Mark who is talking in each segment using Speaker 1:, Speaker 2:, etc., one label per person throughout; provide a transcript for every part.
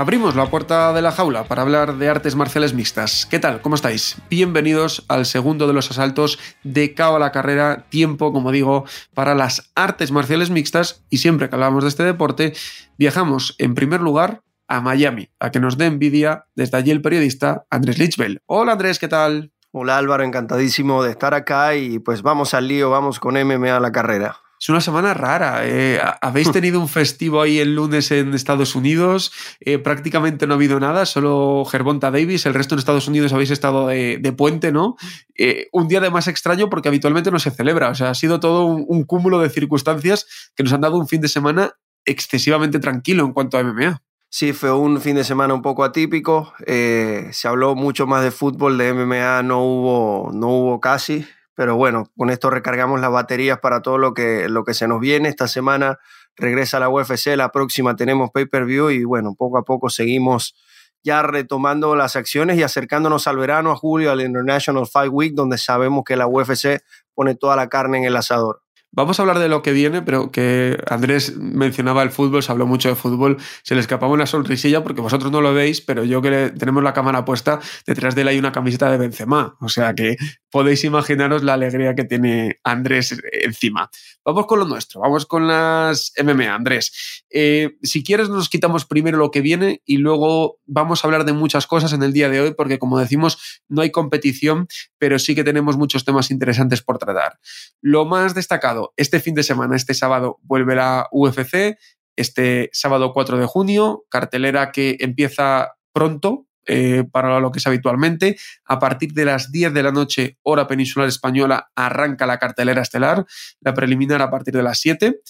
Speaker 1: Abrimos la puerta de la jaula para hablar de artes marciales mixtas. ¿Qué tal? ¿Cómo estáis? Bienvenidos al segundo de los asaltos de Cao a la carrera, tiempo, como digo, para las artes marciales mixtas y siempre que hablamos de este deporte, viajamos en primer lugar a Miami, a que nos dé envidia desde allí el periodista Andrés Lichbel. Hola Andrés, ¿qué tal?
Speaker 2: Hola Álvaro, encantadísimo de estar acá y pues vamos al lío, vamos con MMA a la carrera.
Speaker 1: Es una semana rara. Eh, habéis tenido un festivo ahí el lunes en Estados Unidos. Eh, prácticamente no ha habido nada, solo Gervonta Davis. El resto en Estados Unidos habéis estado de, puente, ¿no? Eh, un día de más extraño porque habitualmente no se celebra. O sea, ha sido todo un, un cúmulo de circunstancias que nos han dado un fin de semana excesivamente tranquilo en cuanto a MMA.
Speaker 2: Sí, fue un fin de semana un poco atípico. se habló mucho más de fútbol, de MMA no hubo, no hubo casi. Pero bueno, con esto recargamos las baterías para todo lo que, lo que se nos viene. Esta semana regresa la UFC, la próxima tenemos pay-per-view y bueno, poco a poco seguimos ya retomando las acciones y acercándonos al verano, a julio, al International Fight Week, donde sabemos que la UFC pone toda la carne en el asador.
Speaker 1: Vamos a hablar de lo que viene, pero que Andrés mencionaba el fútbol, se habló mucho de fútbol, se le escapaba una sonrisilla porque vosotros no lo veis, pero yo que tenemos la cámara puesta, detrás de él hay una camiseta de Benzema, o sea que podéis imaginaros la alegría que tiene Andrés encima. Vamos con lo nuestro, vamos con las MMA, Andrés. Eh, si quieres nos quitamos primero lo que viene y luego vamos a hablar de muchas cosas en el día de hoy porque como decimos no hay competición, pero sí que tenemos muchos temas interesantes por tratar. Lo más destacado este fin de semana, este sábado, vuelve la UFC, este sábado 4 de junio, cartelera que empieza pronto, eh, para lo que es habitualmente. A partir de las 10 de la noche, hora peninsular española, arranca la cartelera estelar, la preliminar a partir de las 7.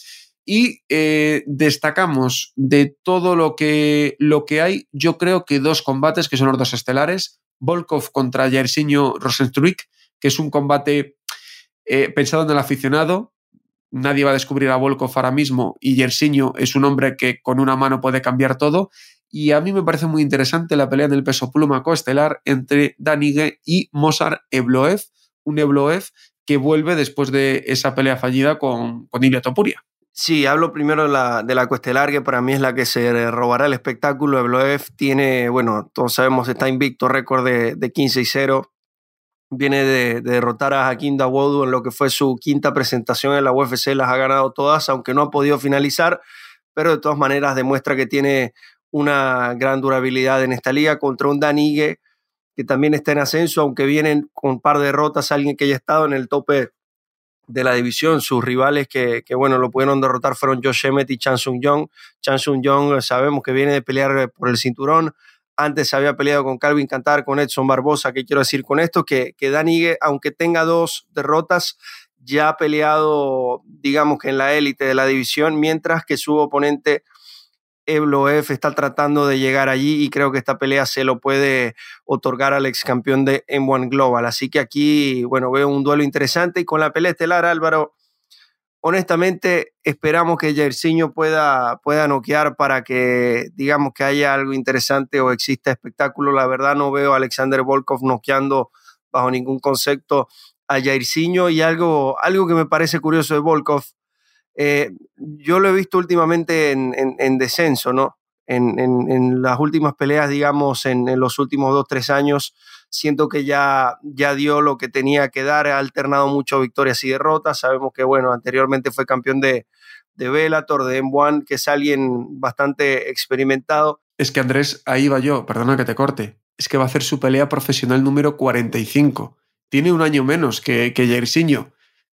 Speaker 1: Y eh, destacamos de todo lo que, lo que hay, yo creo que dos combates que son los dos estelares. Volkov contra Jairzinho Rosenstruik, que es un combate eh, pensado en el aficionado, nadie va a descubrir a Volkov ahora mismo y Yersinho es un hombre que con una mano puede cambiar todo. Y a mí me parece muy interesante la pelea en el peso pluma coestelar entre Danigue y Mozart Ebloev, un Ebloev que vuelve después de esa pelea fallida con, con Ilya Topuria.
Speaker 2: Sí, hablo primero de la, de la que para mí es la que se robará el espectáculo. Ebloev tiene, bueno, todos sabemos, está invicto, récord de, de 15 y 0 viene de, derrotar a Hakim Dawodu en lo que fue su quinta presentación en la UFC, las ha ganado todas, aunque no ha podido finalizar, pero de todas maneras demuestra que tiene una gran durabilidad en esta liga contra un Danigue que también está en ascenso, aunque vienen con un par de derrotas, alguien que haya estado en el tope de la división. Sus rivales que, que bueno, lo pudieron derrotar fueron Josh Emmett y Chan Sung Jong. Chan Sung Jong sabemos que viene de pelear por el cinturón, antes había peleado con Calvin Cantar, con Edson Barbosa. ¿Qué quiero decir con esto? Que, que Danigue, aunque tenga dos derrotas, ya ha peleado, digamos que en la élite de la división, mientras que su oponente Ebloev está tratando de llegar allí y creo que esta pelea se lo puede otorgar al ex campeón de M1 Global. Así que aquí, bueno, veo un duelo interesante y con la pelea estelar, Álvaro, honestamente esperamos que Jairzinho pueda, pueda noquear para que digamos que haya algo interesante o exista espectáculo. La verdad no veo a Alexander Volkov noqueando bajo ningún concepto a Jairzinho y algo, algo que me parece curioso de Volkov, eh, yo lo he visto últimamente en, descenso, ¿no? En, las últimas peleas, digamos, en, los últimos dos, tres años, siento que ya, ya dio lo que tenía que dar, ha alternado mucho victorias y derrotas. Sabemos que, bueno, anteriormente fue campeón de, de Bellator, de M1, que es alguien bastante experimentado.
Speaker 1: Es que Andrés, ahí va yo, perdona que te corte, es que va a hacer su pelea profesional número 45. Tiene un año menos que, que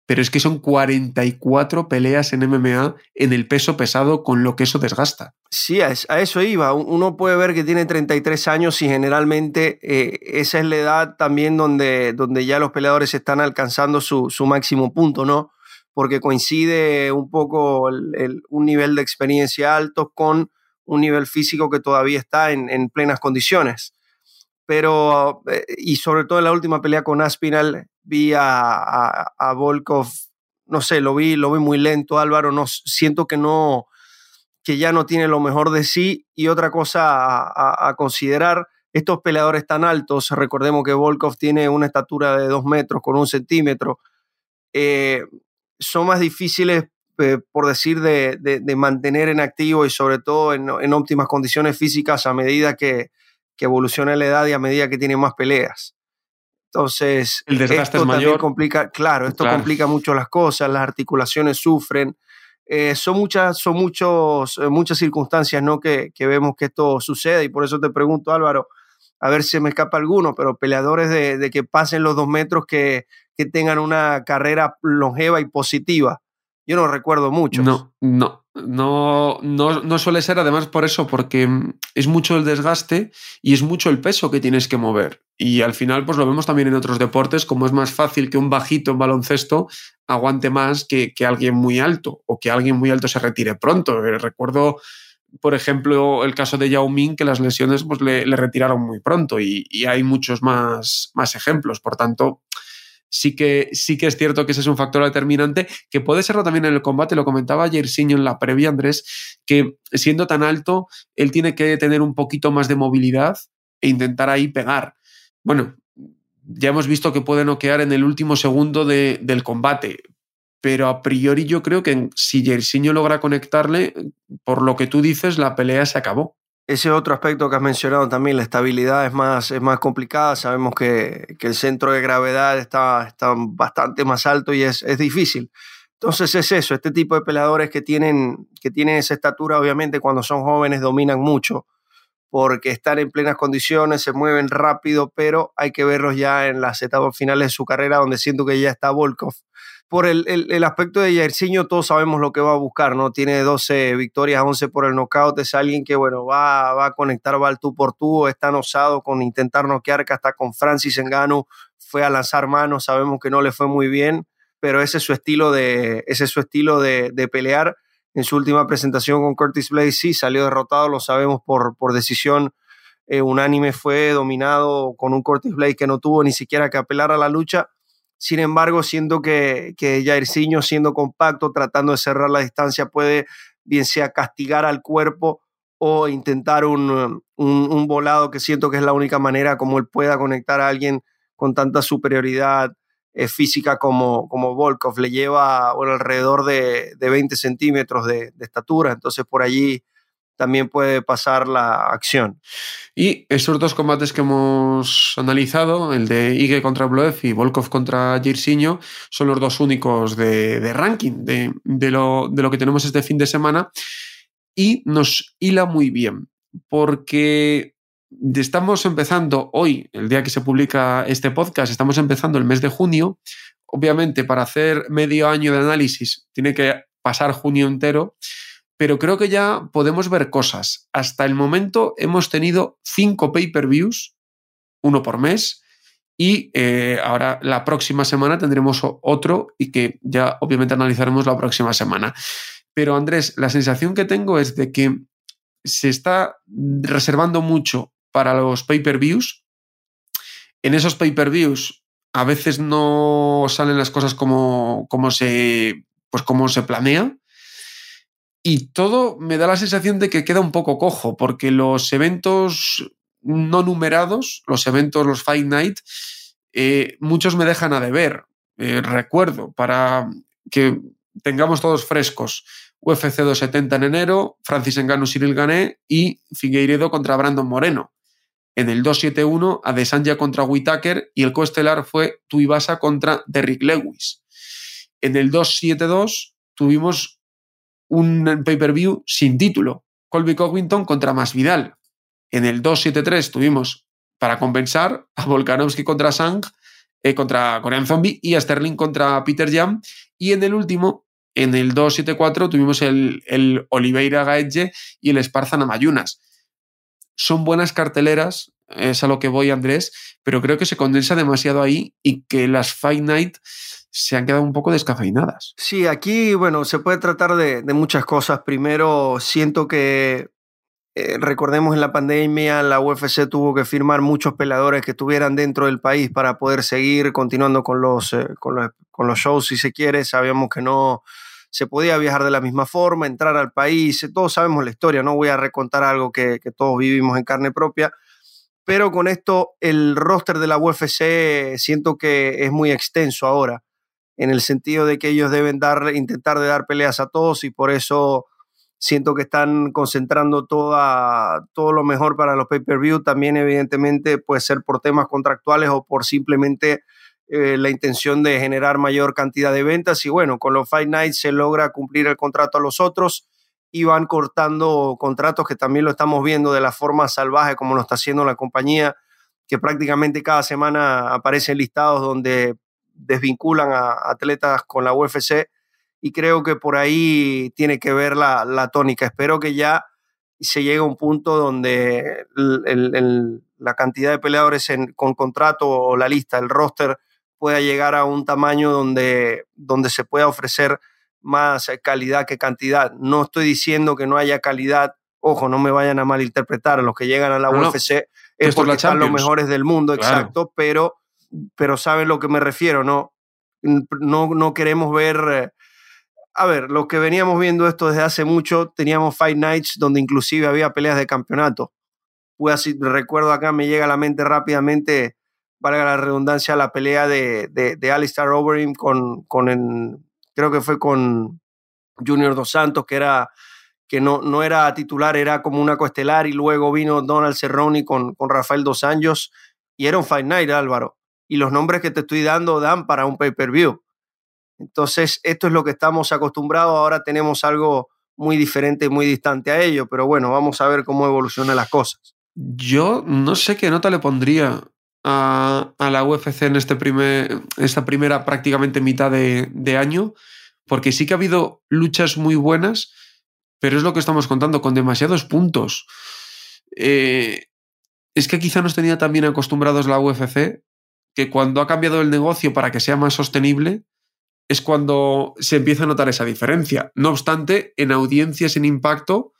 Speaker 1: pero es que son 44 peleas en MMA en el peso pesado con lo que eso desgasta.
Speaker 2: Sí, a eso iba. Uno puede ver que tiene 33 años y generalmente eh, esa es la edad también donde, donde ya los peleadores están alcanzando su, su máximo punto, ¿no? porque coincide un poco un nivel de experiencia alto con un nivel físico que todavía está en, plenas condiciones. Pero, eh, y sobre todo en la última pelea con Aspinal, vi a, Volkov, no sé, lo vi, lo vi muy lento, Álvaro, no, siento que no, que ya no tiene lo mejor de sí. Y otra cosa a, considerar, estos peleadores tan altos, recordemos que Volkov tiene una estatura de dos metros con un centímetro, eh, son más difíciles, eh, por decir, de, mantener en activo y sobre todo en, óptimas condiciones físicas a medida que, evoluciona la edad y a medida que tiene más peleas. Entonces,
Speaker 1: el desgaste es mayor.
Speaker 2: Complica, claro, esto complica mucho las cosas, las articulaciones sufren. Eh, son muchas, son muchos, eh, muchas circunstancias ¿no? que, vemos que esto sucede y por eso te pregunto, Álvaro, a ver si me escapa alguno, pero peleadores de, que pasen los dos metros que, que tengan una carrera longeva y positiva. Yo no recuerdo mucho.
Speaker 1: No, no, no, no, no suele ser además por eso, porque es mucho el desgaste y es mucho el peso que tienes que mover. Y al final, pues lo vemos también en otros deportes, como es más fácil que un bajito en baloncesto aguante más que, que alguien muy alto o que alguien muy alto se retire pronto. Eh, recuerdo, por ejemplo, el caso de Yao Ming, que las lesiones pues, le, retiraron muy pronto y, y, hay muchos más, más ejemplos. Por tanto, sí que, sí que es cierto que ese es un factor determinante, que puede serlo también en el combate, lo comentaba ayer Siño en la previa, Andrés, que siendo tan alto, él tiene que tener un poquito más de movilidad e intentar ahí pegar. Bueno, ya hemos visto que puede noquear en el último segundo del combate, pero a priori yo creo que si Jersinho logra conectarle, por lo que tú dices, la pelea se acabó.
Speaker 2: Ese otro aspecto que has mencionado también, la estabilidad es más, es más complicada. Sabemos que, que el centro de gravedad está, está bastante más alto y es, es, difícil. Entonces es eso, este tipo de peleadores que tienen, que tienen esa estatura, obviamente cuando son jóvenes dominan mucho, porque están en plenas condiciones, se mueven rápido, pero hay que verlos ya en las etapas finales de su carrera, donde siento que ya está Volkov por el, el, aspecto de Jairzinho, todos sabemos lo que va a buscar, ¿no? Tiene 12 victorias, 11 por el knockout, es alguien que, bueno, va, va a conectar, va al tú por tú, está osado con intentar noquear, que hasta con Francis Engano fue a lanzar manos, sabemos que no le fue muy bien, pero ese es su estilo de, ese es su estilo de, de pelear. En su última presentación con Curtis Blade sí salió derrotado, lo sabemos por, por decisión eh, unánime, fue dominado con un Curtis Blade que no tuvo ni siquiera que apelar a la lucha sin embargo, siento que, que Jairzinho, siendo compacto, tratando de cerrar la distancia, puede bien sea castigar al cuerpo o intentar un, un, volado que siento que es la única manera como él pueda conectar a alguien con tanta superioridad eh, física como, como Volkov. Le lleva alrededor de, de 20 centímetros de, de, estatura, entonces por allí también puede pasar la acción.
Speaker 1: Y esos dos combates que hemos analizado, el de Ige contra Bloev y Volkov contra Jirsinho, son los dos únicos de, ranking de, de, lo, de lo que tenemos este fin de semana y nos hila muy bien porque estamos empezando hoy, el día que se publica este podcast, estamos empezando el mes de junio. Obviamente, para hacer medio año de análisis tiene que pasar junio entero pero creo que ya podemos ver cosas. Hasta el momento hemos tenido cinco pay-per-views, uno por mes, y eh, ahora la próxima semana tendremos otro y que ya obviamente analizaremos la próxima semana. Pero Andrés, la sensación que tengo es de que se está reservando mucho para los pay-per-views. En esos pay-per-views a veces no salen las cosas como, como, se, pues como se planea y todo me da la sensación de que queda un poco cojo, porque los eventos no numerados, los eventos, los Fight Night, eh, muchos me dejan a deber. Eh, recuerdo, para que tengamos todos frescos, UFC 270 en enero, Francis Ngannou, Cyril Gané y Figueiredo contra Brandon Moreno. En el 271, Adesanya contra Whitaker y el coestelar fue Tuivasa contra Derrick Lewis. En el 272 tuvimos un pay-per-view sin título. Colby Covington contra Masvidal. En el 273 tuvimos para compensar a Volkanovski contra Sang, eh, contra Korean Zombie y a Sterling contra Peter Jam. Y en el último, en el 274, tuvimos el, el Oliveira Gaedge y el Esparza Namayunas. Son buenas carteleras es a lo que voy, Andrés, pero creo que se condensa demasiado ahí y que las Fight Night se han quedado un poco descafeinadas.
Speaker 2: Sí, aquí, bueno, se puede tratar de, muchas cosas. Primero, siento que, eh, recordemos en la pandemia, la UFC tuvo que firmar muchos peleadores que estuvieran dentro del país para poder seguir continuando con los, eh, con los, con los shows, si se quiere. Sabíamos que no se podía viajar de la misma forma, entrar al país, todos sabemos la historia, no voy a recontar algo que todos vivimos en carne propia, pero con esto el roster de la UFC siento que es muy extenso ahora en el sentido de que ellos deben dar, intentar de dar peleas a todos y por eso siento que están concentrando toda, todo lo mejor para los pay-per-view. También evidentemente puede ser por temas contractuales o por simplemente eh, la intención de generar mayor cantidad de ventas y bueno, con los Fight Nights se logra cumplir el contrato a los otros y van cortando contratos que también lo estamos viendo de la forma salvaje como lo está haciendo la compañía, que prácticamente cada semana aparecen listados donde desvinculan a atletas con la UFC y creo que por ahí tiene que ver la, tónica. Espero que ya se llegue a un punto donde la cantidad de peleadores con contrato o la lista, el roster, pueda llegar a un tamaño donde, donde se pueda ofrecer más calidad que cantidad. No estoy diciendo que no haya calidad, ojo, no me vayan a malinterpretar, los que llegan a la UFC es porque están los mejores del mundo, exacto, pero pero saben lo que me refiero, ¿no? No, no queremos ver... Eh, a ver, los que veníamos viendo esto desde hace mucho, teníamos Fight Nights donde inclusive había peleas de campeonato. Pues así, recuerdo acá, me llega a la mente rápidamente, valga la redundancia, la pelea de, de, de Alistair Overeem con, con el, creo que fue con Junior Dos Santos, que era que no, no era titular, era como una coestelar, y luego vino Donald Cerrone con, con Rafael Dos Anjos, y era un Fight Night, Álvaro y los nombres que te estoy dando dan para un pay-per-view. Entonces, esto es lo que estamos acostumbrados, ahora tenemos algo muy diferente, muy distante a ello, pero bueno, vamos a ver cómo evolucionan las cosas.
Speaker 1: Yo no sé qué nota le pondría a, la UFC en este primer, esta primera prácticamente mitad de, año, porque sí que ha habido luchas muy buenas, pero es lo que estamos contando, con demasiados puntos. Eh, es que quizá nos tenía también acostumbrados la UFC que cuando ha cambiado el negocio para que sea más sostenible, es cuando se empieza a notar esa diferencia. No obstante, en audiencias en impacto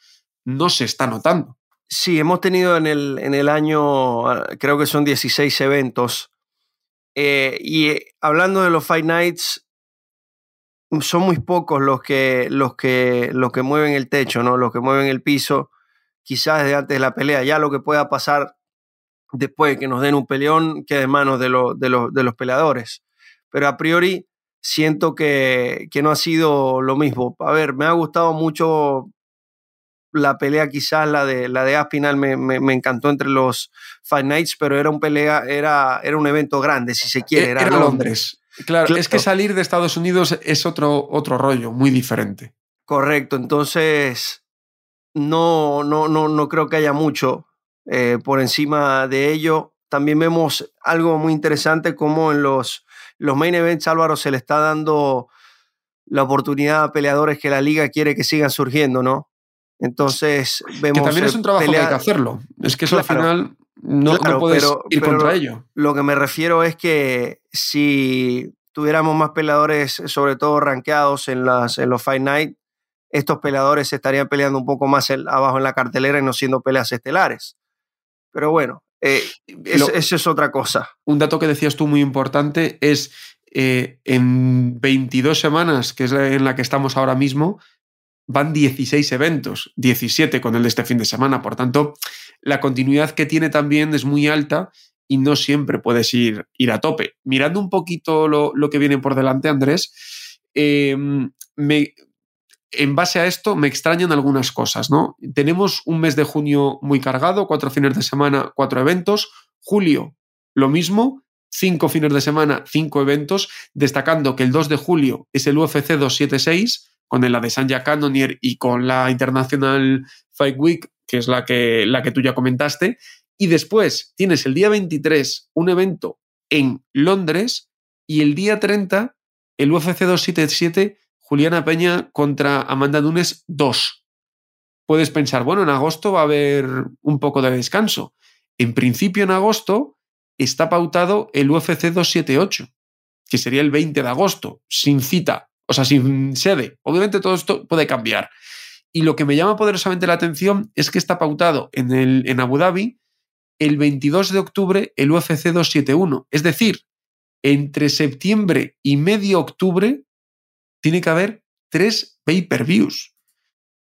Speaker 1: no se está notando.
Speaker 2: Sí, hemos tenido en el, en el año, ah, creo que son 16 eventos. Eh, y eh, hablando de los Fight Nights, son muy pocos los que, los, que, los que mueven el techo, ¿no? los que mueven el piso, quizás desde antes de la pelea. Ya lo que pueda pasar después de que nos den un peleón queda en manos de, de, los peleadores. Pero a priori siento que, no ha sido lo mismo. A ver, me ha gustado mucho la pelea, quizás la de, la de Aspinal me, encantó entre los Fight Nights, pero era un pelea, era, era un evento grande, si se quiere.
Speaker 1: Era, Londres. Claro, es que salir de Estados Unidos es otro, otro rollo, muy diferente.
Speaker 2: Correcto, entonces no, no, no, no creo que haya mucho. Eh, por encima de ello, también vemos algo muy interesante como en los, los main events Álvaro se le está dando la oportunidad a peleadores que la liga quiere que sigan surgiendo, ¿no? Entonces vemos...
Speaker 1: Que también es un trabajo que hay que hacerlo. Es que eso al final no, puedes ir contra ello.
Speaker 2: Lo que me refiero es que si tuviéramos más peleadores, sobre todo rankeados en, las, en los Fight Night, estos peleadores estarían peleando un poco más abajo en la cartelera y no siendo peleas estelares. Pero bueno, eh, eso es otra cosa.
Speaker 1: Un dato que decías tú muy importante es eh, en 22 semanas, que es en la que estamos ahora mismo, van 16 eventos, 17 con el de este fin de semana. Por tanto, la continuidad que tiene también es muy alta y no siempre puedes ir, ir a tope. Mirando un poquito lo, que viene por delante, Andrés, eh, me, en base a esto me extrañan algunas cosas, ¿no? Tenemos un mes de junio muy cargado, cuatro fines de semana, cuatro eventos. Julio, lo mismo, cinco fines de semana, cinco eventos, destacando que el 2 de julio es el UFC 276, con el Adesanya Cannonier y con la International Fight Week, que es la que, la que tú ya comentaste. Y después tienes el día 23 un evento en Londres y el día 30 el UFC 277 Juliana Peña contra Amanda Nunes 2. Puedes pensar, bueno, en agosto va a haber un poco de descanso. En principio, en agosto, está pautado el UFC 278, que sería el 20 de agosto, sin cita, o sea, sin sede. Obviamente todo esto puede cambiar. Y lo que me llama poderosamente la atención es que está pautado en, el, en Abu Dhabi el 22 de octubre el UFC 271. Es decir, entre septiembre y medio octubre tiene que haber tres pay-per-views.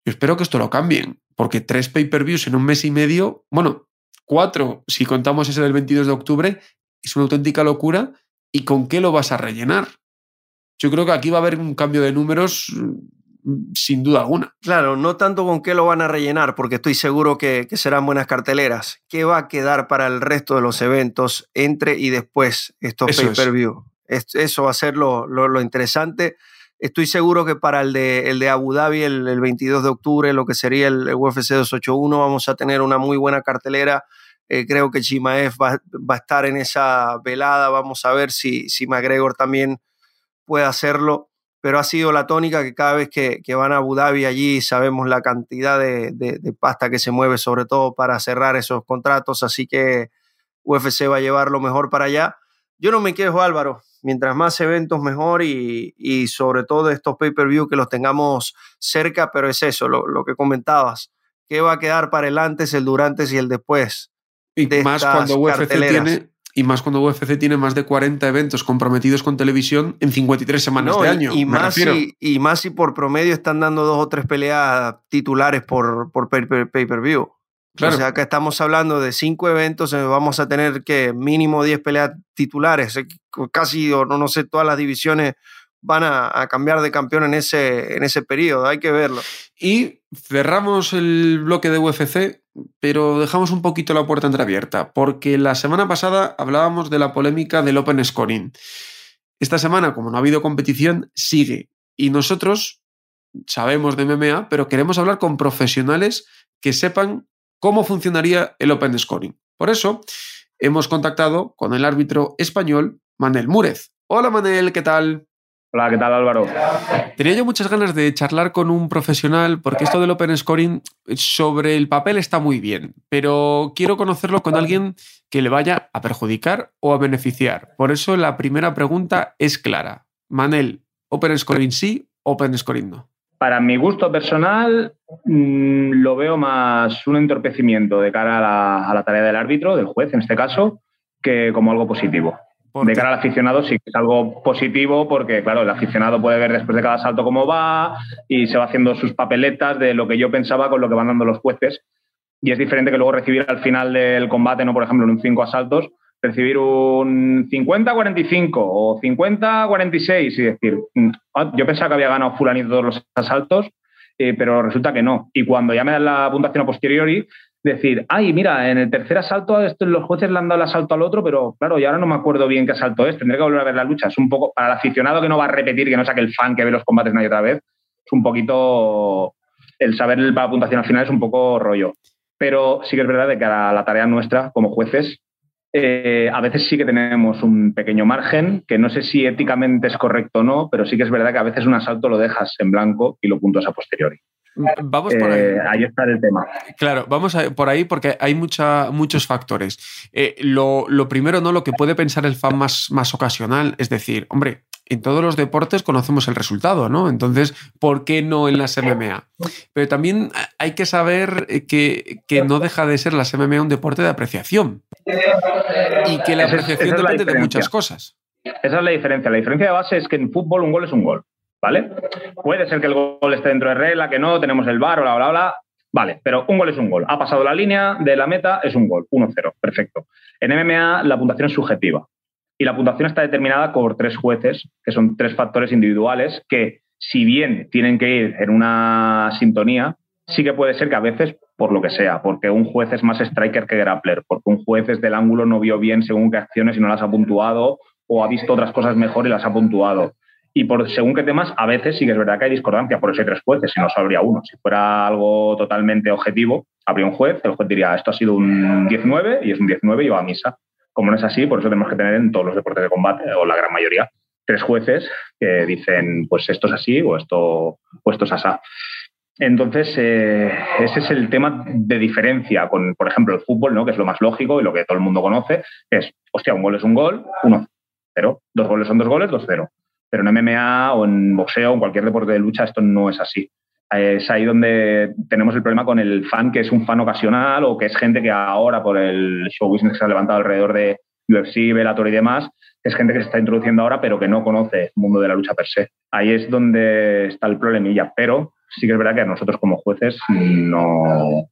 Speaker 1: Yo espero que esto lo cambien, porque tres pay-per-views en un mes y medio, bueno, cuatro si contamos ese del 22 de octubre, es una auténtica locura. ¿Y con qué lo vas a rellenar? Yo creo que aquí va a haber un cambio de números mm, sin duda alguna.
Speaker 2: Claro, no tanto con qué lo van a rellenar, porque estoy seguro que, serán buenas carteleras. ¿Qué va a quedar para el resto de los eventos entre y después estos pay-per-view? Eso va a ser lo, lo interesante. Estoy seguro que para el de, el de Abu Dhabi, el, 22 de octubre, lo que sería el, UFC 281, vamos a tener una muy buena cartelera. Eh, creo que Chimaev va, va, a estar en esa velada. Vamos a ver si, si McGregor también puede hacerlo. Pero ha sido la tónica que cada vez que, que van a Abu Dhabi allí sabemos la cantidad de, de, de pasta que se mueve, sobre todo para cerrar esos contratos. Así que UFC va a llevar lo mejor para allá. Yo no me quejo, Álvaro mientras más eventos mejor y, sobre todo estos pay-per-view que los tengamos cerca, pero es eso, lo, que comentabas, ¿qué va a quedar para el antes, el durante y el después?
Speaker 1: Y más cuando UFC tiene y más cuando UFC tiene más de 40 eventos comprometidos con televisión en 53 semanas de año.
Speaker 2: Y, más si, y más si por promedio están dando dos o tres peleas titulares por, por pay-per-view. O sea, acá estamos hablando de cinco eventos, eh, vamos a tener que mínimo 10 peleas titulares, eh, casi, o no, no sé, todas las divisiones van a, cambiar de campeón en ese, en ese periodo, hay que verlo.
Speaker 1: Y cerramos el bloque de UFC, pero dejamos un poquito la puerta entreabierta, porque la semana pasada hablábamos de la polémica del Open Scoring. Esta semana, como no ha habido competición, sigue. Y nosotros sabemos de MMA, pero queremos hablar con profesionales que sepan cómo funcionaría el Open Scoring. Por eso, hemos contactado con el árbitro español Manel Múrez. Hola Manel, ¿qué tal?
Speaker 3: Hola, ¿qué tal Álvaro?
Speaker 1: Tenía yo muchas ganas de charlar con un profesional porque esto del Open Scoring sobre el papel está muy bien, pero quiero conocerlo con alguien que le vaya a perjudicar o a beneficiar. Por eso la primera pregunta es clara. Manel, ¿Open Scoring sí, Open Scoring no?
Speaker 3: Para mi gusto personal, mm, lo veo más un entorpecimiento de cara a la, tarea del árbitro, del juez en este caso, que como algo positivo. De cara al aficionado sí que es algo positivo porque, claro, el aficionado puede ver después de cada salto cómo va y se va haciendo sus papeletas de lo que yo pensaba con lo que van dando los jueces. Y es diferente que luego recibir al final del combate, no por ejemplo en un cinco asaltos, recibir un 50-45 o 50-46 y decir, mm, ah, yo pensaba que había ganado fulanito todos los asaltos, eh, pero resulta que no. Y cuando ya me dan la puntuación a posteriori, decir, ay, mira, en el tercer asalto los jueces le han dado el asalto al otro, pero claro, ya ahora no me acuerdo bien qué asalto es, tendré que volver a ver la lucha. Es un poco, para el aficionado que no va a repetir, que no saque el fan que ve los combates una y otra vez, es un poquito, el saber la puntuación al final es un poco rollo. Pero sí que es verdad que a la tarea nuestra como jueces eh, a veces sí que tenemos un pequeño margen, que no sé si éticamente es correcto o no, pero sí que es verdad que a veces un asalto lo dejas en blanco y lo puntos a posteriori.
Speaker 1: Vamos por ahí.
Speaker 3: Eh, ahí está el tema.
Speaker 1: Claro, vamos por ahí porque hay mucha, muchos factores. Eh, lo, primero, ¿no? Lo que puede pensar el fan más, más ocasional, es decir, hombre, en todos los deportes conocemos el resultado, ¿no? Entonces, ¿por qué no en las MMA? Pero también hay que saber que, que no deja de ser las MMA un deporte de apreciación. Y que la apreciación depende de muchas cosas.
Speaker 3: Esa es la diferencia. La diferencia de base es que en fútbol un gol es un gol. ¿Vale? Puede ser que el gol esté dentro de regla, que no, tenemos el bar, bla, bla, bla. Vale, pero un gol es un gol. Ha pasado la línea de la meta, es un gol, 1-0, perfecto. En MMA la puntuación es subjetiva y la puntuación está determinada por tres jueces, que son tres factores individuales que, si bien tienen que ir en una sintonía, sí que puede ser que a veces, por lo que sea, porque un juez es más striker que grappler, porque un juez desde el ángulo no vio bien según qué acciones y no las ha puntuado, o ha visto otras cosas mejor y las ha puntuado. Y por según qué temas, a veces sí que es verdad que hay discordancia, por eso hay tres jueces, si no solo habría uno. Si fuera algo totalmente objetivo, habría un juez, el juez diría, esto ha sido un 19 y es un 19 y va a misa. Como no es así, por eso tenemos que tener en todos los deportes de combate, o la gran mayoría, tres jueces que dicen, pues esto es así o esto, o esto es así. Entonces, eh, ese es el tema de diferencia con, por ejemplo, el fútbol, ¿no? que es lo más lógico y lo que todo el mundo conoce, es, hostia, un gol es un gol, uno, cero. Dos goles son dos goles, dos, cero. Pero en MMA o en boxeo o en cualquier deporte de lucha esto no es así. Es ahí donde tenemos el problema con el fan que es un fan ocasional o que es gente que ahora por el show business que se ha levantado alrededor de UFC, Bellator y demás, es gente que se está introduciendo ahora pero que no conoce el mundo de la lucha per se. Ahí es donde está el problemilla, pero sí que es verdad que a nosotros como jueces no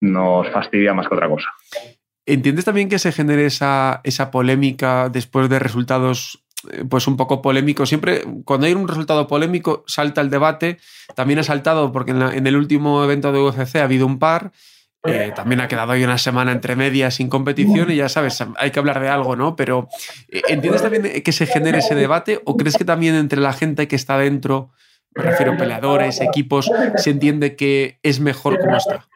Speaker 3: nos fastidia más que otra cosa.
Speaker 1: ¿Entiendes también que se genere esa, esa polémica después de resultados pues un poco polémicos? Siempre cuando hay un resultado polémico salta el debate. También ha saltado porque en, el último evento de UFC ha habido un par. Eh, también ha quedado hoy una semana entre medias sin competición y ya sabes, hay que hablar de algo, ¿no? Pero eh, ¿entiendes también que se genere ese debate o crees que también entre la gente que está dentro me refiero a peleadores, equipos, se entiende que es mejor como está.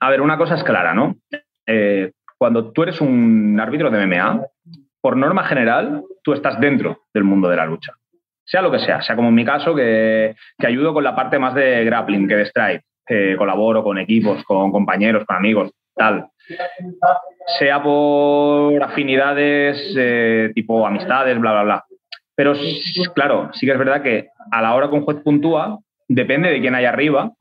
Speaker 3: A ver, una cosa es clara, ¿no? Eh, cuando tú eres un árbitro de MMA, por norma general, tú estás dentro del mundo de la lucha. Sea lo que sea, sea como en mi caso, que, que ayudo con la parte más de grappling que de strike, colaboro con equipos, con compañeros, con amigos, tal. Sea por afinidades eh, tipo amistades, bla, bla, bla. Pero claro, sí que es verdad que a la hora que un juez puntúa, depende de quién hay arriba,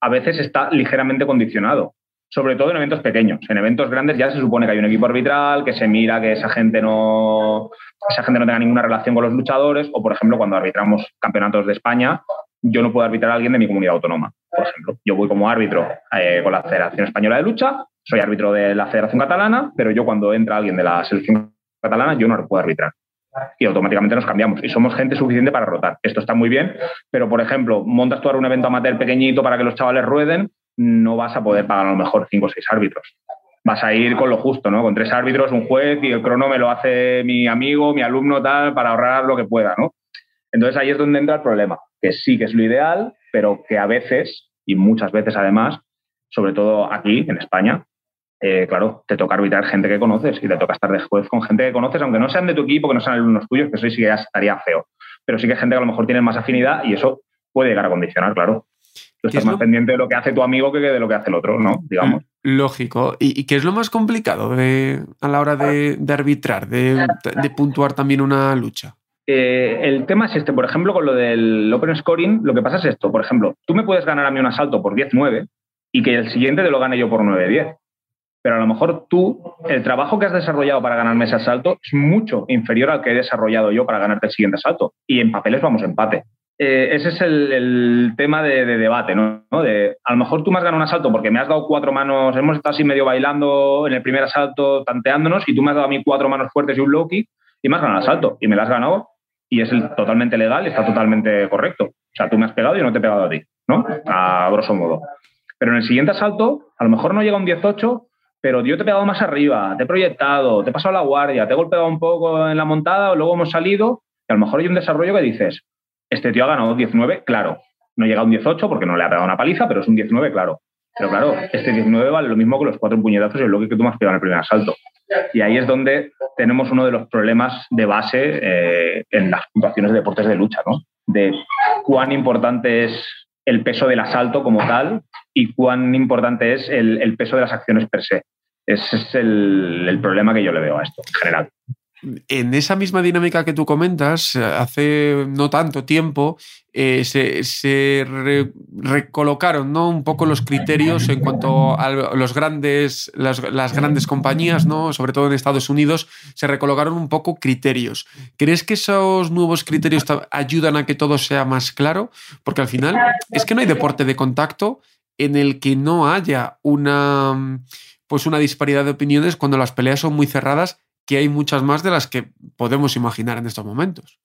Speaker 3: a veces está ligeramente condicionado. Sobre todo en eventos pequeños. En eventos grandes ya se supone que hay un equipo arbitral, que se mira que esa gente no, esa gente no tenga ninguna relación con los luchadores. O, por ejemplo, cuando arbitramos campeonatos de España, yo no puedo arbitrar a alguien de mi comunidad autónoma. Por ejemplo, yo voy como árbitro eh, con la Federación Española de Lucha, soy árbitro de la Federación Catalana, pero yo cuando entra alguien de la selección catalana, yo no lo puedo arbitrar y automáticamente nos cambiamos. Y somos gente suficiente para rotar. Esto está muy bien, pero por ejemplo, montas tú ahora un evento amateur pequeñito para que los chavales rueden, no vas a poder pagar a lo mejor cinco o seis árbitros. Vas a ir con lo justo, ¿no? Con tres árbitros, un juez y el crono me lo hace mi amigo, mi alumno, tal, para ahorrar lo que pueda, ¿no? Entonces ahí es donde entra el problema, que sí que es lo ideal, pero que a veces, y muchas veces además, sobre todo aquí en España, eh, claro, te toca arbitrar gente que conoces y te toca estar de juez con gente que conoces, aunque no sean de tu equipo, que no sean alumnos tuyos, que eso sí que ya estaría feo. Pero sí que hay gente que a lo mejor tiene más afinidad y eso puede llegar a condicionar, claro. Tú estás más pendiente de lo que hace tu amigo que de lo que hace el otro, ¿no? Digamos.
Speaker 1: Lógico. ¿Y, qué es lo más complicado a la hora de, arbitrar, de, puntuar también una lucha?
Speaker 3: Eh, el tema es este, por ejemplo, con lo del open scoring, lo que pasa es esto. Por ejemplo, tú me puedes ganar a mí un asalto por 10-9 y que el siguiente te lo gane yo por 9-10 pero a lo mejor tú, el trabajo que has desarrollado para ganarme ese asalto es mucho inferior al que he desarrollado yo para ganarte el siguiente asalto. Y en papeles vamos empate. Eh, ese es el, tema de, debate, ¿no? De, a lo mejor tú me has ganado un asalto porque me has dado cuatro manos, hemos estado así medio bailando en el primer asalto, tanteándonos, y tú me has dado a mí cuatro manos fuertes y un low kick, y me has ganado el asalto, y me lo has ganado, y es totalmente legal, está totalmente correcto. O sea, tú me has pegado y yo no te he pegado a ti, ¿no? A grosso modo. Pero en el siguiente asalto, a lo mejor no llega un 18, pero yo te he pegado más arriba, te he proyectado, te he pasado la guardia, te he golpeado un poco en la montada, luego hemos salido, y a lo mejor hay un desarrollo que dices, este tío ha ganado 19, claro. No llega a un 18 porque no le ha pegado una paliza, pero es un 19, claro. Pero claro, este 19 vale lo mismo que los cuatro puñetazos y el bloque que tú me has pegado en el primer asalto. Y ahí es donde tenemos uno de los problemas de base eh, en las puntuaciones de deportes de lucha, ¿no? De cuán importante es el peso del asalto como tal y cuán importante es el, peso de las acciones per se. Ese es el, problema que yo le veo a esto en general.
Speaker 1: En esa misma dinámica que tú comentas, hace no tanto tiempo eh, se, recolocaron ¿no? un poco los criterios en cuanto a los grandes, las, grandes compañías, ¿no? sobre todo en Estados Unidos, se recolocaron un poco criterios. ¿Crees que esos nuevos criterios ayudan a que todo sea más claro? Porque al final es que no hay deporte de contacto en el que no haya una, pues una disparidad de opiniones cuando las peleas son muy cerradas, que hay muchas más de las que podemos imaginar en estos momentos.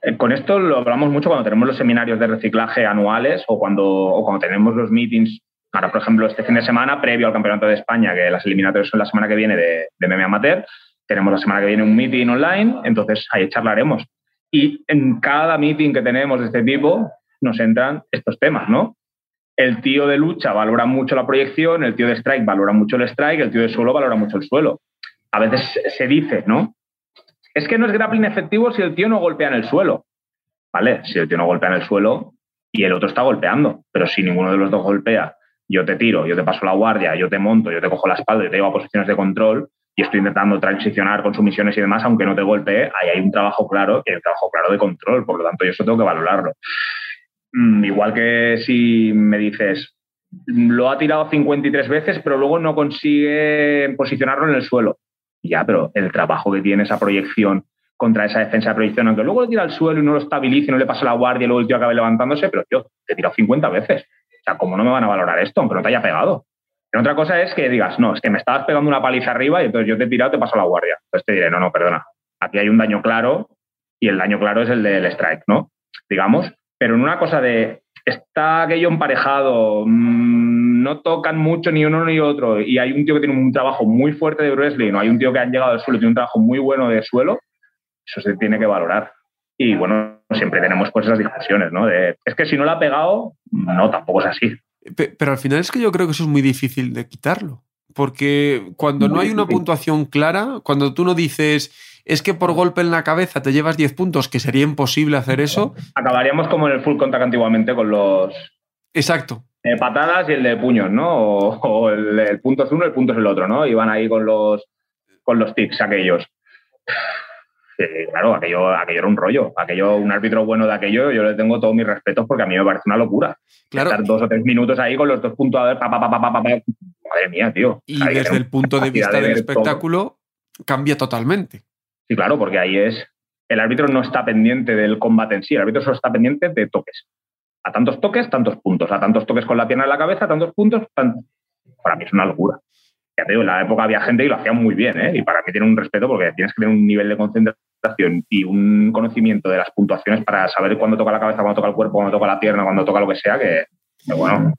Speaker 3: Eh, con esto lo hablamos mucho cuando tenemos los seminarios de reciclaje anuales o cuando, o cuando tenemos los meetings. Ahora, por ejemplo, este fin de semana, previo al Campeonato de España, que las eliminatorias son la semana que viene de, de MMA Amateur, tenemos la semana que viene un meeting online, entonces ahí charlaremos. Y en cada meeting que tenemos de este tipo nos entran estos temas, ¿no? el tío de lucha valora mucho la proyección, el tío de strike valora mucho el strike, el tío de suelo valora mucho el suelo. A veces se dice, ¿no? Es que no es grappling efectivo si el tío no golpea en el suelo. ¿Vale? Si el tío no golpea en el suelo, y el otro está golpeando. Pero si ninguno de los dos golpea, yo te tiro, yo te paso la guardia, yo te monto, yo te cojo la espalda y te llevo a posiciones de control y estoy intentando transicionar con sumisiones y demás, aunque no te golpee, ahí hay un trabajo claro y un trabajo claro de control. Por lo tanto, yo eso tengo que valorarlo. Mm, igual que si me dices, lo ha tirado 53 veces, pero luego no consigue posicionarlo en el suelo. Ya, pero el trabajo que tiene esa proyección contra esa defensa de proyección, aunque luego lo tira al suelo y no lo estabilice, no le pasa la guardia y luego el tío acabe levantándose, pero yo te he tirado 50 veces. O sea, ¿cómo no me van a valorar esto, aunque no te haya pegado? Y otra cosa es que digas, no, es que me estabas pegando una paliza arriba y entonces yo te he tirado y te paso la guardia. Entonces te diré, no, no, perdona. Aquí hay un daño claro y el daño claro es el del strike, ¿no? Digamos. Pero en una cosa de, está aquello emparejado, mmm, no tocan mucho ni uno ni otro y hay un tío que tiene un trabajo muy fuerte de wrestling, no hay un tío que ha llegado al suelo, tiene un trabajo muy bueno de suelo, eso se tiene que valorar. Y bueno, siempre tenemos pues esas discusiones, ¿no? De, es que si no la ha pegado, no, tampoco es así.
Speaker 1: Pero al final es que yo creo que eso es muy difícil de quitarlo. Porque cuando no hay una puntuación clara, cuando tú no dices es que por golpe en la cabeza te llevas 10 puntos, que sería imposible hacer eso.
Speaker 3: Acabaríamos como en el full contact antiguamente con los.
Speaker 1: Exacto.
Speaker 3: Eh, patadas y el de puños, ¿no? O, el, punto es uno, el punto es el otro, ¿no? Y van ahí con los, con los tics aquellos. claro, aquello, aquello era un rollo. Aquello, un árbitro bueno de aquello, yo le tengo todos mis respetos porque a mí me parece una locura. Claro. Estar dos o tres minutos ahí con los dos pa, pa, pa, pa, pa, Madre mía, tío.
Speaker 1: Y desde el punto de vista del espectáculo, cambia totalmente.
Speaker 3: Sí, claro, porque ahí es. El árbitro no está pendiente del combate en sí, el árbitro solo está pendiente de toques. A tantos toques, tantos puntos. A tantos toques con la pierna en la cabeza, tantos puntos. Para mí es una locura. Ya te digo, en la época había gente y lo hacía muy bien, ¿eh? Y para mí tiene un respeto porque tienes que tener un nivel de concentración y un conocimiento de las puntuaciones para saber cuándo toca la cabeza, cuándo toca el cuerpo, cuándo toca la pierna, cuándo toca lo que sea, que, bueno.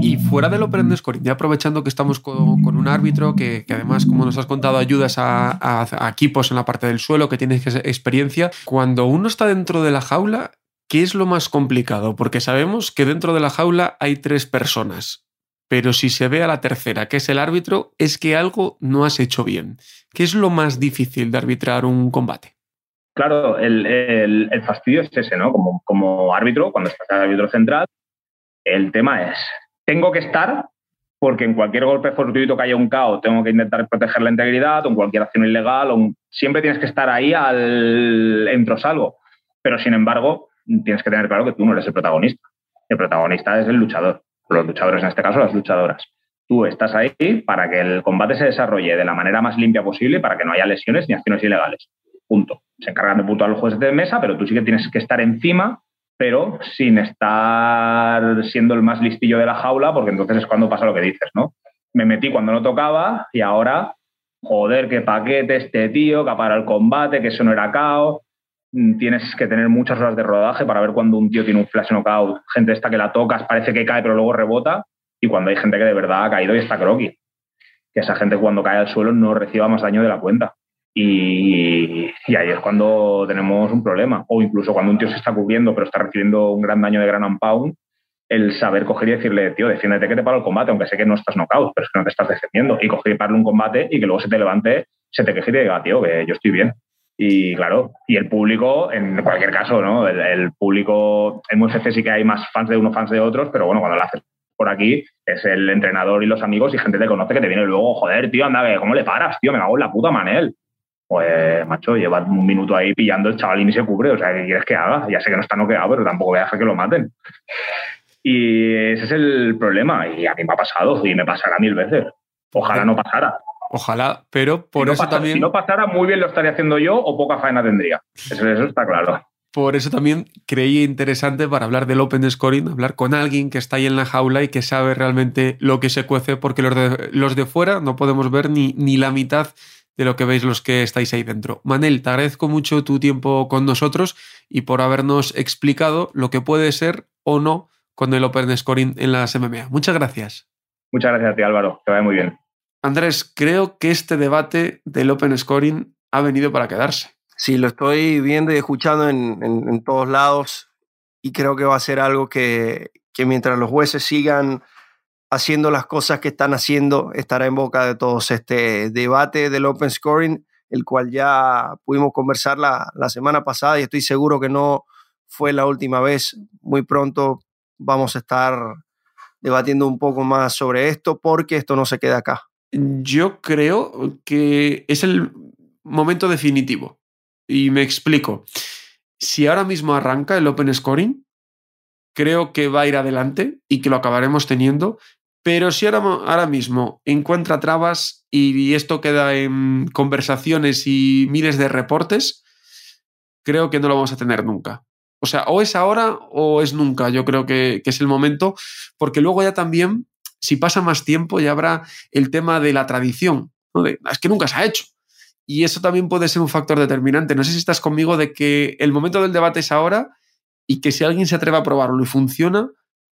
Speaker 1: Y fuera del Open Scoring, ya aprovechando que estamos con, un árbitro que, además, como nos has contado, ayudas a, equipos en la parte del suelo, que tienes experiencia, cuando uno está dentro de la jaula, ¿qué es lo más complicado? Porque sabemos que dentro de la jaula hay tres personas, pero si se ve a la tercera, que es el árbitro, es que algo no has hecho bien. ¿Qué es lo más difícil de arbitrar un combate?
Speaker 3: Claro, el, fastidio es ese, ¿no? Como, como árbitro, cuando estás el árbitro central, el tema es, tengo que estar porque en cualquier golpe fortuito que haya un caos tengo que intentar proteger la integridad o en cualquier acción ilegal, o siempre tienes que estar ahí al entro salgo. Pero sin embargo, tienes que tener claro que tú no eres el protagonista. El protagonista es el luchador. Los luchadores, en este caso, las luchadoras. Tú estás ahí para que el combate se desarrolle de la manera más limpia posible para que no haya lesiones ni acciones ilegales. Punto. Se encargan de puntuar los jueces de mesa, pero tú sí que tienes que estar encima pero sin estar siendo el más listillo de la jaula, porque entonces es cuando pasa lo que dices, ¿no? Me metí cuando no tocaba y ahora, joder, qué paquete este tío, que para el combate, que eso no era caos. Mm, tienes que tener muchas horas de rodaje para ver cuando un tío tiene un flash knockout. Gente esta que la tocas, parece que cae, pero luego rebota. Y cuando hay gente que de verdad ha caído y está croquis. Que esa gente cuando cae al suelo no reciba más daño de la cuenta. Y, ahí es cuando tenemos un problema. O incluso cuando un tío se está cubriendo pero está recibiendo un gran daño de gran pound, el saber coger y decirle, tío, defiéndete que te paro el combate, aunque sé que no estás knockout, pero es que no te estás defendiendo. Y coger y pararle un combate y que luego se te levante, se te queje y te diga, tío, que yo estoy bien. Y claro, y el público, en cualquier caso, ¿no? El, público, en UFC sí que hay más fans de uno, fans de otros, pero bueno, cuando lo haces por aquí, es el entrenador y los amigos y gente te conoce que te viene luego, joder, tío, anda, ¿cómo le paras, tío? Me hago en la puta manel pues, macho, lleva un minuto ahí pillando el chavalín y se cubre. O sea, ¿qué quieres que haga? Ya sé que no está noqueado, pero tampoco voy a dejar que lo maten. Y ese es el problema. Y a mí me ha pasado y me pasará mil veces. Ojalá no pasara.
Speaker 1: Ojalá, pero por eso también.
Speaker 3: Si no pasara, muy bien lo estaría haciendo yo o poca faena tendría. Eso, está claro.
Speaker 1: Por eso también creí interesante para hablar del Open Scoring, hablar con alguien que está ahí en la jaula y que sabe realmente lo que se cuece, porque los de, los de fuera no podemos ver ni, ni la mitad de lo que veis los que estáis ahí dentro. Manel, te agradezco mucho tu tiempo con nosotros y por habernos explicado lo que puede ser o no con el Open Scoring en las MMA. Muchas gracias.
Speaker 3: Muchas gracias a ti, Álvaro. Que vaya muy bien.
Speaker 1: Andrés, creo que este debate del Open Scoring ha venido para quedarse.
Speaker 2: Sí, lo estoy viendo y escuchando en, todos lados y creo que va a ser algo que, que mientras los jueces sigan haciendo las cosas que están haciendo estará en boca de todos. Este debate del Open Scoring, el cual ya pudimos conversar la, semana pasada y estoy seguro que no fue la última vez. Muy pronto vamos a estar debatiendo un poco más sobre esto porque esto no se queda acá.
Speaker 1: Yo creo que es el momento definitivo. Y me explico. Si ahora mismo arranca el Open Scoring, creo que va a ir adelante y que lo acabaremos teniendo. Pero si ahora, ahora mismo encuentra trabas y esto queda en conversaciones y miles de reportes, creo que no lo vamos a tener nunca. O sea, o es ahora o es nunca. Yo creo que, es el momento, porque luego ya también, si pasa más tiempo, ya habrá el tema de la tradición. es que nunca se ha hecho. Y eso también puede ser un factor determinante. No sé si estás conmigo de que el momento del debate es ahora y que si alguien se atreve a probarlo y funciona,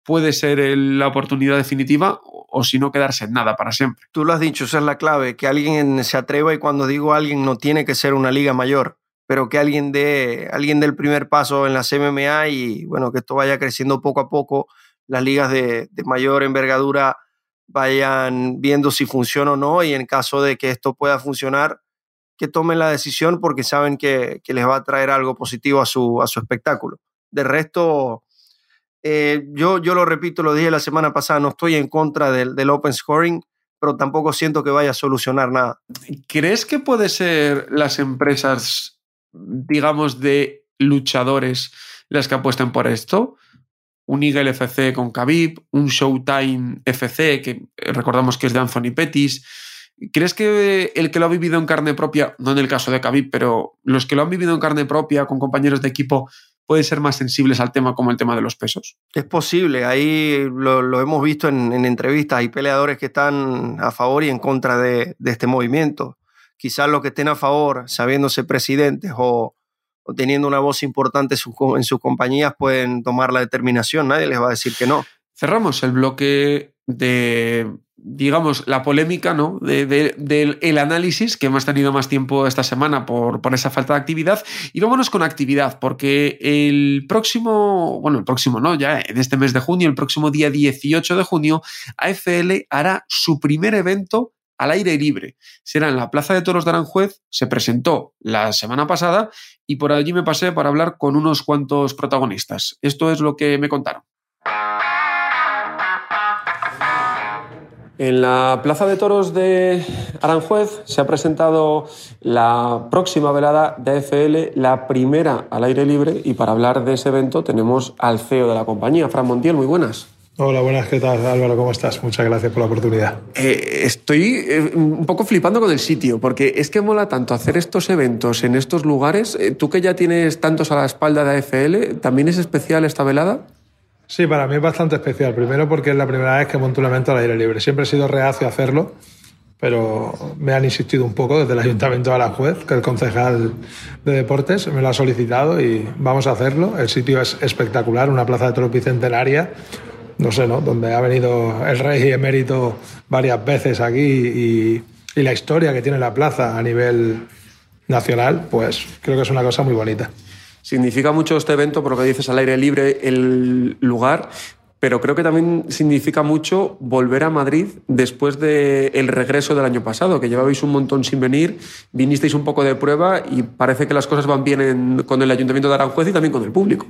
Speaker 1: puede ser la oportunidad definitiva o, si no quedarse en nada para siempre.
Speaker 2: Tú lo has dicho, esa es la clave, que alguien se atreva y cuando digo alguien no tiene que ser una liga mayor pero que alguien dé alguien del primer paso en la MMA y bueno, que esto vaya creciendo poco a poco, las ligas de, mayor envergadura vayan viendo si funciona o no y en caso de que esto pueda funcionar, que tomen la decisión porque saben que, les va a traer algo positivo a su, a su espectáculo. De resto, eh, yo, yo lo repito, lo dije la semana pasada, no estoy en contra del, del open scoring, pero tampoco siento que vaya a solucionar nada.
Speaker 1: ¿Crees que puede ser las empresas digamos, de luchadores las que apuesten por esto. Un Eagle FC con Khabib, un Showtime FC, que recordamos que es de Anthony Pettis. ¿Crees que el que lo ha vivido en carne propia, no en el caso de Khabib, pero los que lo han vivido en carne propia con compañeros de equipo, pueden ser más sensibles al tema como el tema de los pesos?
Speaker 2: Es posible, ahí lo, hemos visto en, entrevistas, hay peleadores que están a favor y en contra de, de este movimiento quizás los que estén a favor, sabiéndose presidentes o, teniendo una voz importante en sus compañías, pueden tomar la determinación. Nadie les va a decir que no.
Speaker 1: Cerramos el bloque de, digamos, la polémica, ¿no? del análisis, que hemos tenido más tiempo esta semana por, por, esa falta de actividad. Y vámonos con actividad, porque el próximo, bueno, el próximo no, ya en este mes de junio, el próximo día 18 de junio, AFL hará su primer evento al aire libre. Será en la Plaza de Toros de Aranjuez, se presentó la semana pasada y por allí me pasé para hablar con unos cuantos protagonistas. Esto es lo que me contaron. En la Plaza de Toros de Aranjuez se ha presentado la próxima velada de AFL, la primera al aire libre, y para hablar de ese evento tenemos al CEO de la compañía, Fran Montiel. Muy buenas.
Speaker 4: Hola, buenas, ¿qué tal Álvaro? ¿Cómo estás? Muchas gracias por la oportunidad.
Speaker 1: Eh, estoy eh, un poco flipando con el sitio, porque es que mola tanto hacer estos eventos en estos lugares. Eh, tú que ya tienes tantos a la espalda de AFL, ¿también es especial esta velada?
Speaker 4: Sí, para mí es bastante especial. Primero porque es la primera vez que monto un evento al aire libre. Siempre he sido reacio a hacerlo, pero me han insistido un poco desde el Ayuntamiento de Aranjuez, que el concejal de deportes me lo ha solicitado y vamos a hacerlo. El sitio es espectacular, una plaza de toros bicentenaria no sé, ¿no? Donde ha venido el rey emérito varias veces aquí y, la historia que tiene la plaza a nivel nacional, pues creo que es una cosa muy bonita.
Speaker 1: Significa mucho este evento, por lo que dices, al aire libre, el lugar, pero creo que también significa mucho volver a Madrid después del regreso del año pasado, que llevabais un montón sin venir, vinisteis un poco de prueba y parece que las cosas van bien con el Ayuntamiento de Aranjuez y también con el público.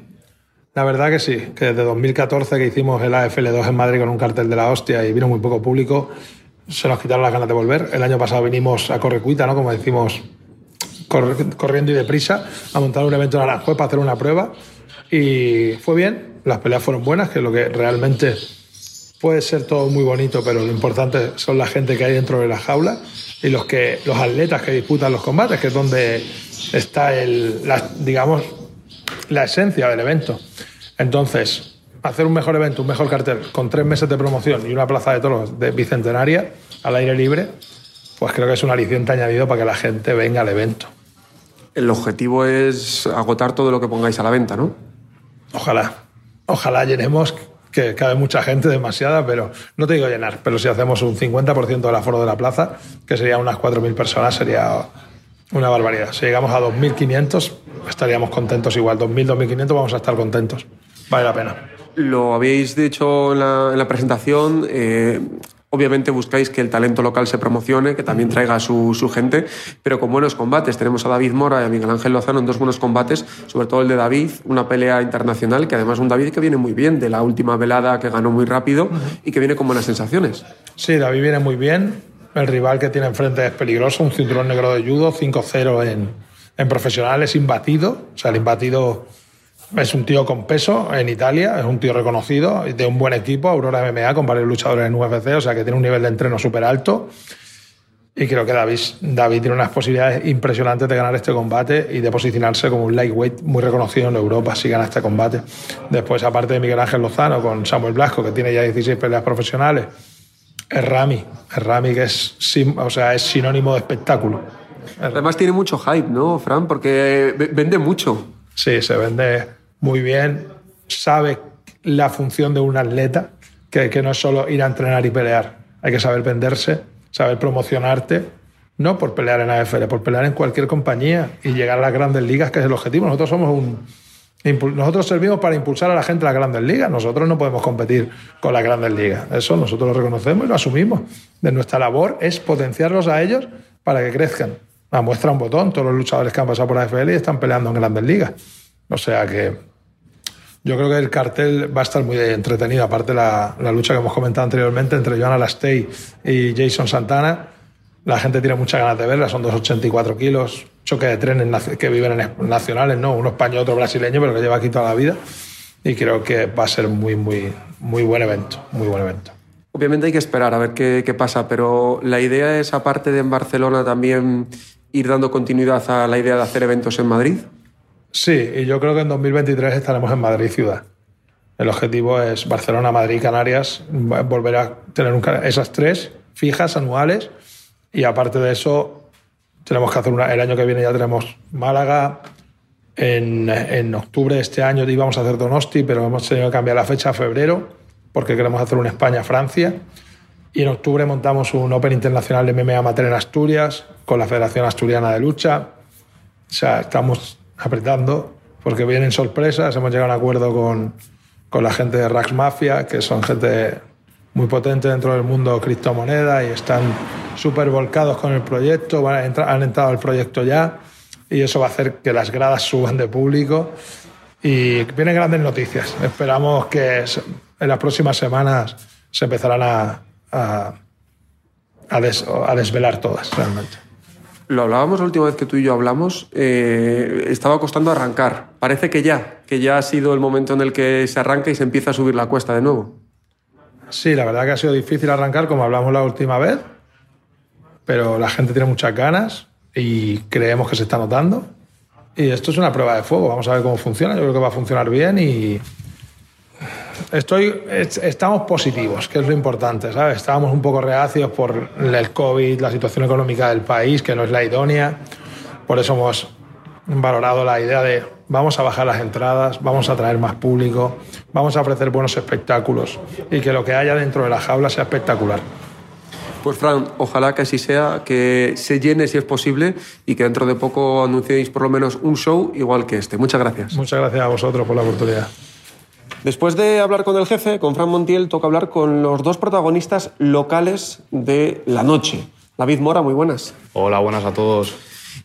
Speaker 4: La verdad que sí, que desde 2014 que hicimos el AFL2 en Madrid con un cartel de la hostia y vino muy poco público, se nos quitaron las ganas de volver. El año pasado vinimos a correcuita, ¿no? Como decimos, corriendo y deprisa, a montar un evento en Aranjuez para hacer una prueba. Y fue bien, las peleas fueron buenas, que lo que realmente puede ser todo muy bonito, pero lo importante son la gente que hay dentro de la jaula y los, que, los atletas que disputan los combates, que es donde está el, digamos, la esencia del evento. Entonces, hacer un mejor evento, un mejor cartel, con tres meses de promoción y una plaza de toros de bicentenaria al aire libre, pues creo que es un aliciente añadido para que la gente venga al evento.
Speaker 1: El objetivo es agotar todo lo que pongáis a la venta, ¿no?
Speaker 4: Ojalá. Ojalá llenemos, que cabe mucha gente, demasiada, pero no te digo llenar, pero si hacemos un 50% del aforo de la plaza, que sería unas 4.000 personas, sería una barbaridad. Si llegamos a 2.500, estaríamos contentos igual. 2.000, 2.500 vamos a estar contentos. Vale la pena.
Speaker 1: Lo habéis dicho en la, presentación. Eh, Obviamente buscáis que el talento local se promocione, que también traiga su, su gente, pero con buenos combates. Tenemos a David Mora y a Miguel Ángel Lozano en dos buenos combates, sobre todo el de David, una pelea internacional, que además un David que viene muy bien de la última velada, que ganó muy rápido y que viene con buenas sensaciones.
Speaker 4: Sí, David viene muy bien. El rival que tiene enfrente es peligroso, un cinturón negro de judo, 5-0 en, en profesional, es imbatido. O sea, el imbatido es un tío con peso en Italia, es un tío reconocido, de un buen equipo, Aurora MMA, con varios luchadores en UFC, o sea que tiene un nivel de entreno súper alto. Y creo que David, David tiene unas posibilidades impresionantes de ganar este combate y de posicionarse como un lightweight muy reconocido en Europa si gana este combate. Después, aparte de Miguel Ángel Lozano con Samuel Blasco, que tiene ya 16 peleas profesionales, es Rami. Es Rami que es, o sea, es sinónimo de espectáculo.
Speaker 1: Además tiene mucho hype, ¿no, Fran? Porque vende mucho.
Speaker 4: Sí, se vende muy bien, sabe la función de un atleta, que, que no es solo ir a entrenar y pelear. Hay que saber venderse, saber promocionarte, no por pelear en AFL, por pelear en cualquier compañía y llegar a las grandes ligas, que es el objetivo. Nosotros somos un, nosotros servimos para impulsar a la gente a las grandes ligas. Nosotros no podemos competir con las grandes ligas. Eso nosotros lo reconocemos y lo asumimos. De nuestra labor es potenciarlos a ellos para que crezcan. La muestra un botón. Todos los luchadores que han pasado por la AFL y están peleando en grandes ligas. O sea que yo creo que el cartel va a estar muy entretenido. Aparte la, la lucha que hemos comentado anteriormente entre Joanna Lastey y Jason Santana. La gente tiene muchas ganas de verla. Son dos 84 kilos choque de trenes que viven en nacionales, ¿no? Uno español, otro brasileño, pero que lleva aquí toda la vida. Y creo que va a ser muy, muy, muy buen evento, muy buen evento.
Speaker 1: Obviamente hay que esperar a ver qué, qué pasa, pero la idea es, aparte de en Barcelona, también ir dando continuidad a la idea de hacer eventos en Madrid.
Speaker 4: Sí, y yo creo que en 2023 estaremos en Madrid ciudad. El objetivo es Barcelona, Madrid, Canarias, volver a tener esas tres fijas anuales y aparte de eso tenemos que hacer una, el año que viene ya tenemos Málaga, en, en, octubre de este año íbamos a hacer Donosti, pero hemos tenido que cambiar la fecha a febrero porque queremos hacer un España-Francia. Y en octubre montamos un Open Internacional de MMA Amateur en Asturias con la Federación Asturiana de Lucha. O sea, estamos apretando porque vienen sorpresas. Hemos llegado a un acuerdo con, con la gente de Rax Mafia, que son gente muy potente dentro del mundo criptomoneda y están súper volcados con el proyecto, han entrado al proyecto ya y eso va a hacer que las gradas suban de público y vienen grandes noticias. Esperamos que en las próximas semanas se empezarán a, a, a, desvelar todas realmente.
Speaker 1: Lo hablábamos la última vez que tú y yo hablamos, eh, estaba costando arrancar. Parece que ya, que ya ha sido el momento en el que se arranca y se empieza a subir la cuesta de nuevo.
Speaker 4: Sí, la verdad que ha sido difícil arrancar, como hablamos la última vez, pero la gente tiene muchas ganas y creemos que se está notando. Y esto es una prueba de fuego, vamos a ver cómo funciona, yo creo que va a funcionar bien y estoy, estamos positivos, que es lo importante, ¿sabes? Estábamos un poco reacios por el COVID, la situación económica del país, que no es la idónea, por eso hemos valorado la idea de vamos a bajar las entradas, vamos a traer más público, vamos a ofrecer buenos espectáculos y que lo que haya dentro de la jaula sea espectacular.
Speaker 1: Pues Fran, ojalá que así sea, que se llene si es posible y que dentro de poco anunciéis por lo menos un show igual que este. Muchas gracias.
Speaker 4: Muchas gracias a vosotros por la oportunidad.
Speaker 1: Después de hablar con el jefe, con Fran Montiel, toca hablar con los dos protagonistas locales de la noche. David Mora, muy buenas.
Speaker 5: Hola, buenas a todos.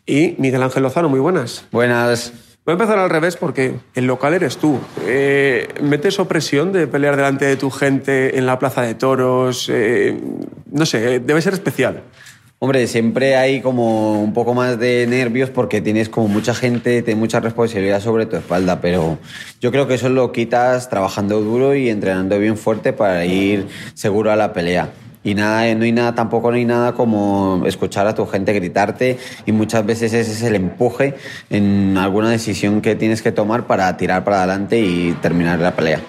Speaker 1: Y Miguel Ángel Lozano, muy buenas.
Speaker 6: Buenas.
Speaker 1: Voy a empezar al revés porque el local eres tú. Eh, ¿Metes opresión de pelear delante de tu gente en la plaza de toros? Eh, no sé, debe ser especial.
Speaker 6: Hombre, siempre hay como un poco más de nervios porque tienes como mucha gente, tienes mucha responsabilidad sobre tu espalda, pero yo creo que eso lo quitas trabajando duro y entrenando bien fuerte para ir seguro a la pelea. Y nada, no hay nada, tampoco no hay nada como escuchar a tu gente gritarte y muchas veces ese es el empuje en alguna decisión que tienes que tomar para tirar para adelante y terminar la pelea.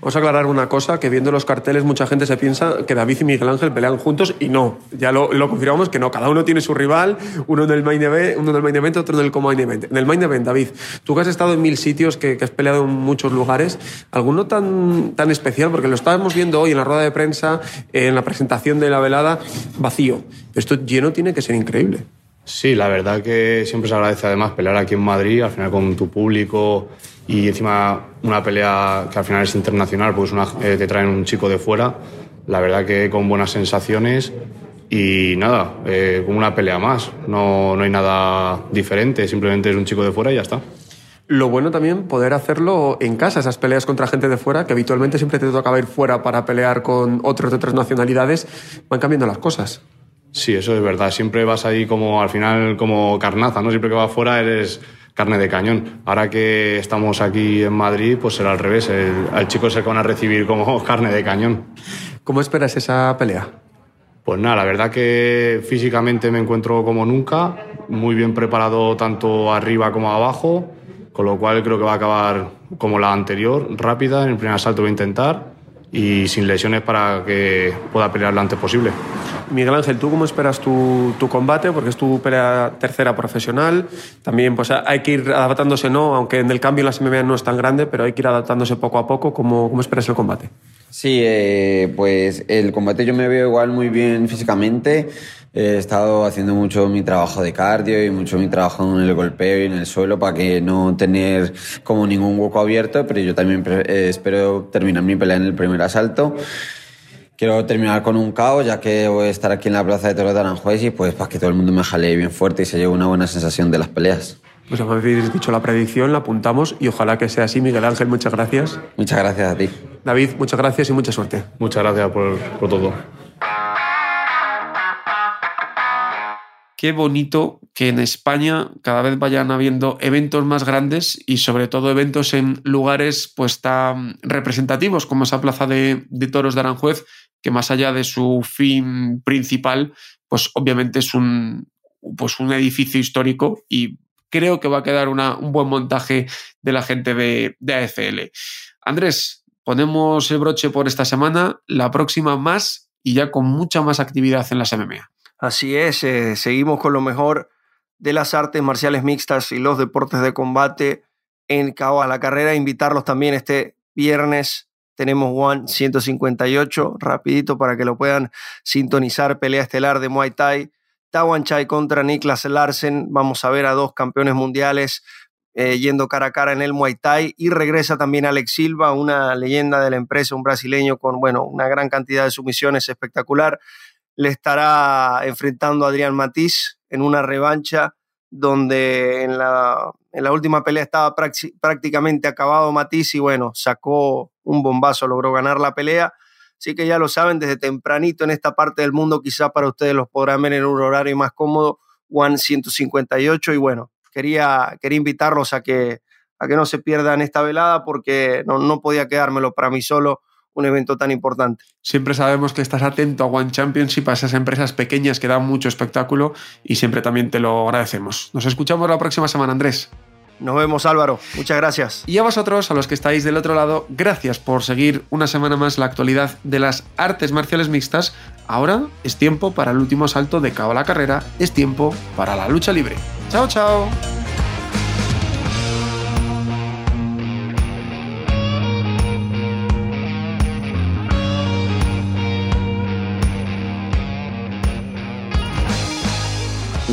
Speaker 1: Vamos a aclarar una cosa, que viendo los carteles mucha gente se piensa que David y Miguel Ángel pelean juntos y no. Ya lo, lo confirmamos que no, cada uno tiene su rival, uno en el main event, uno en el main event, otro en el co-main event. En el main event, David, tú que has estado en mil sitios, que, que, has peleado en muchos lugares, ¿alguno tan, tan especial? Porque lo estábamos viendo hoy en la rueda de prensa, en la presentación de la velada, vacío. Esto lleno tiene que ser increíble.
Speaker 5: Sí, la verdad que siempre se agradece además pelear aquí en Madrid, al final con tu público y encima una pelea que al final es internacional, pues eh, te traen un chico de fuera. la verdad que con buenas sensaciones y nada, eh, como una pelea más. No, no hay nada diferente, simplemente es un chico de fuera y ya está.
Speaker 1: Lo bueno también poder hacerlo en casa, esas peleas contra gente de fuera, que habitualmente siempre te tocaba ir fuera para pelear con otros de otras nacionalidades, van cambiando las cosas.
Speaker 5: Sí, eso es verdad. Siempre vas ahí como al final como carnaza, ¿no? Siempre que vas fuera eres carne de cañón. Ahora que estamos aquí en Madrid, pues será al revés. El, al chico se van a recibir como carne de cañón.
Speaker 1: ¿Cómo esperas esa pelea?
Speaker 5: Pues nada, la verdad que físicamente me encuentro como nunca, muy bien preparado tanto arriba como abajo, con lo cual creo que va a acabar como la anterior, rápida, en el primer asalto voy a intentar y sin lesiones para que pueda pelear lo antes posible.
Speaker 1: Miguel Ángel, ¿tú cómo esperas tu, tu, combate? Porque es tu pelea tercera profesional. También pues, hay que ir adaptándose, ¿no? Aunque en el cambio en las MMA no es tan grande, pero hay que ir adaptándose poco a poco. ¿Cómo, cómo esperas el combate?
Speaker 6: Sí, eh, pues el combate yo me veo igual muy bien físicamente. He estado haciendo mucho mi trabajo de cardio y mucho mi trabajo en el golpeo y en el suelo para que no tener como ningún hueco abierto, pero yo también eh, espero terminar mi pelea en el primer asalto. Quiero terminar con un caos, ya que voy a estar aquí en la Plaza de Toros de Aranjuez y pues para que todo el mundo me jale bien fuerte y se lleve una buena sensación de las peleas.
Speaker 1: Pues habéis dicho la predicción, la apuntamos y ojalá que sea así. Miguel Ángel, muchas gracias.
Speaker 6: Muchas gracias a ti.
Speaker 1: David, muchas gracias y mucha suerte.
Speaker 5: Muchas gracias por, por todo.
Speaker 1: Qué bonito que en España cada vez vayan habiendo eventos más grandes y sobre todo eventos en lugares pues tan representativos como esa plaza de, toros de Aranjuez, que más allá de su fin principal, pues obviamente es un, pues un edificio histórico y creo que va a quedar una, un buen montaje de la gente de, de AFL. Andrés, ponemos el broche por esta semana, la próxima más y ya con mucha más actividad en las MMA.
Speaker 2: Así es, eh, seguimos con lo mejor de las artes marciales mixtas y los deportes de combate en Cabo a la Carrera. Invitarlos también este viernes. Tenemos One 158, rapidito para que lo puedan sintonizar. Pelea estelar de Muay Thai. Tawan Chai contra Niklas Larsen. Vamos a ver a dos campeones mundiales eh, yendo cara a cara en el Muay Thai. Y regresa también Alex Silva, una leyenda de la empresa, un brasileño con bueno, una gran cantidad de sumisiones espectacular le estará enfrentando a Adrián Matiz en una revancha donde en la, en la última pelea estaba prácticamente acabado Matiz y bueno, sacó un bombazo, logró ganar la pelea. Así que ya lo saben, desde tempranito en esta parte del mundo, quizá para ustedes los podrán ver en un horario más cómodo, One 158. Y bueno, quería, quería invitarlos a que, a que no se pierdan esta velada porque no, no podía quedármelo para mí solo un evento tan importante.
Speaker 1: Siempre sabemos que estás atento a One Championship, a esas empresas pequeñas que dan mucho espectáculo y siempre también te lo agradecemos. Nos escuchamos la próxima semana, Andrés.
Speaker 2: Nos vemos Álvaro, muchas gracias.
Speaker 1: Y a vosotros, a los que estáis del otro lado, gracias por seguir una semana más la actualidad de las artes marciales mixtas. Ahora es tiempo para el último salto de cabo a la carrera, es tiempo para la lucha libre. Chao, chao.